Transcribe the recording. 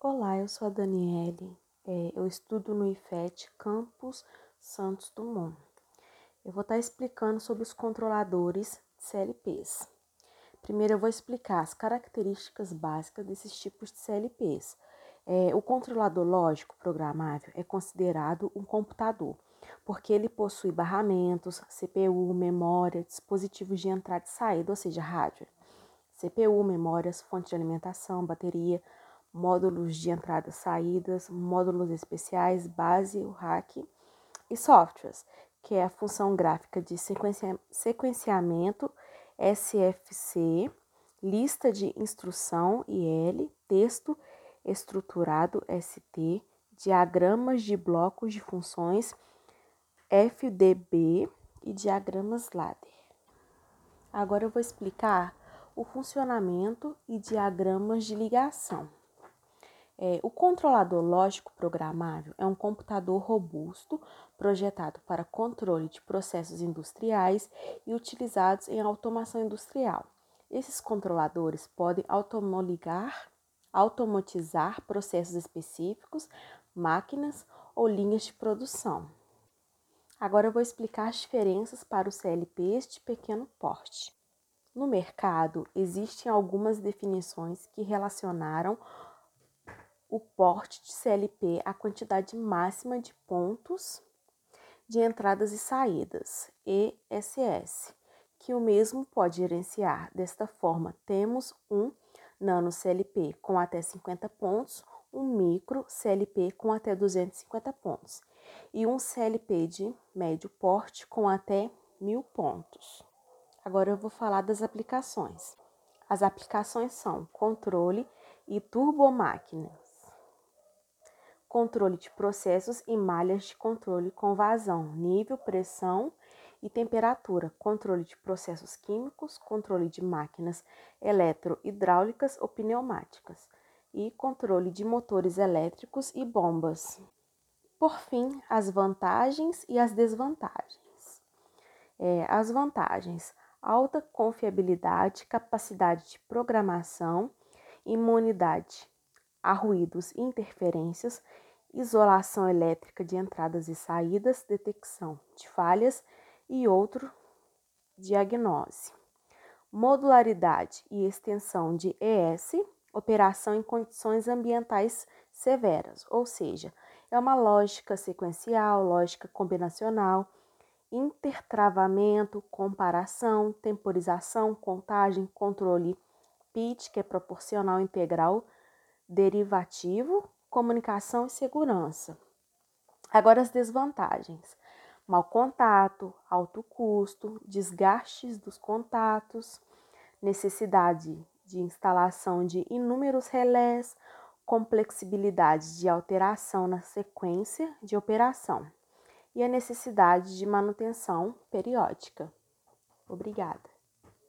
Olá, eu sou a Daniele. É, eu estudo no IFET Campus Santos Dumont. Eu vou estar explicando sobre os controladores CLPs. Primeiro, eu vou explicar as características básicas desses tipos de CLPs. É, o controlador lógico programável é considerado um computador, porque ele possui barramentos, CPU, memória, dispositivos de entrada e saída, ou seja, hardware. CPU, memórias, fonte de alimentação, bateria, módulos de entradas e saídas, módulos especiais, base, o hack e softwares, que é a função gráfica de sequenciamento SFC, lista de instrução IL, texto estruturado ST, diagramas de blocos de funções FDB e diagramas ladder. Agora eu vou explicar o funcionamento e diagramas de ligação. É, o controlador lógico programável é um computador robusto projetado para controle de processos industriais e utilizados em automação industrial. Esses controladores podem automatizar processos específicos, máquinas ou linhas de produção. Agora eu vou explicar as diferenças para os CLPs de pequeno porte. No mercado, existem algumas definições que relacionaram o porte de CLP a quantidade máxima de pontos de entradas e saídas, ESS, que o mesmo pode gerenciar. Desta forma, temos um nano CLP com até 50 pontos, um micro CLP com até 250 pontos e um CLP de médio porte com até 1000 pontos. Agora eu vou falar das aplicações. As aplicações são controle e turbomáquinas controle de processos e malhas de controle com vazão, nível, pressão e temperatura, controle de processos químicos, controle de máquinas eletrohidráulicas ou pneumáticas e controle de motores elétricos e bombas. Por fim, as vantagens e as desvantagens. É, as vantagens: alta confiabilidade, capacidade de programação, imunidade a ruídos e interferências, isolação elétrica de entradas e saídas, detecção de falhas e outro diagnose. Modularidade e extensão de ES, operação em condições ambientais severas, ou seja, é uma lógica sequencial, lógica combinacional, intertravamento, comparação, temporização, contagem, controle PIT, que é proporcional integral derivativo, comunicação e segurança. Agora as desvantagens: mau contato, alto custo, desgastes dos contatos, necessidade de instalação de inúmeros relés, complexibilidade de alteração na sequência de operação e a necessidade de manutenção periódica. Obrigada.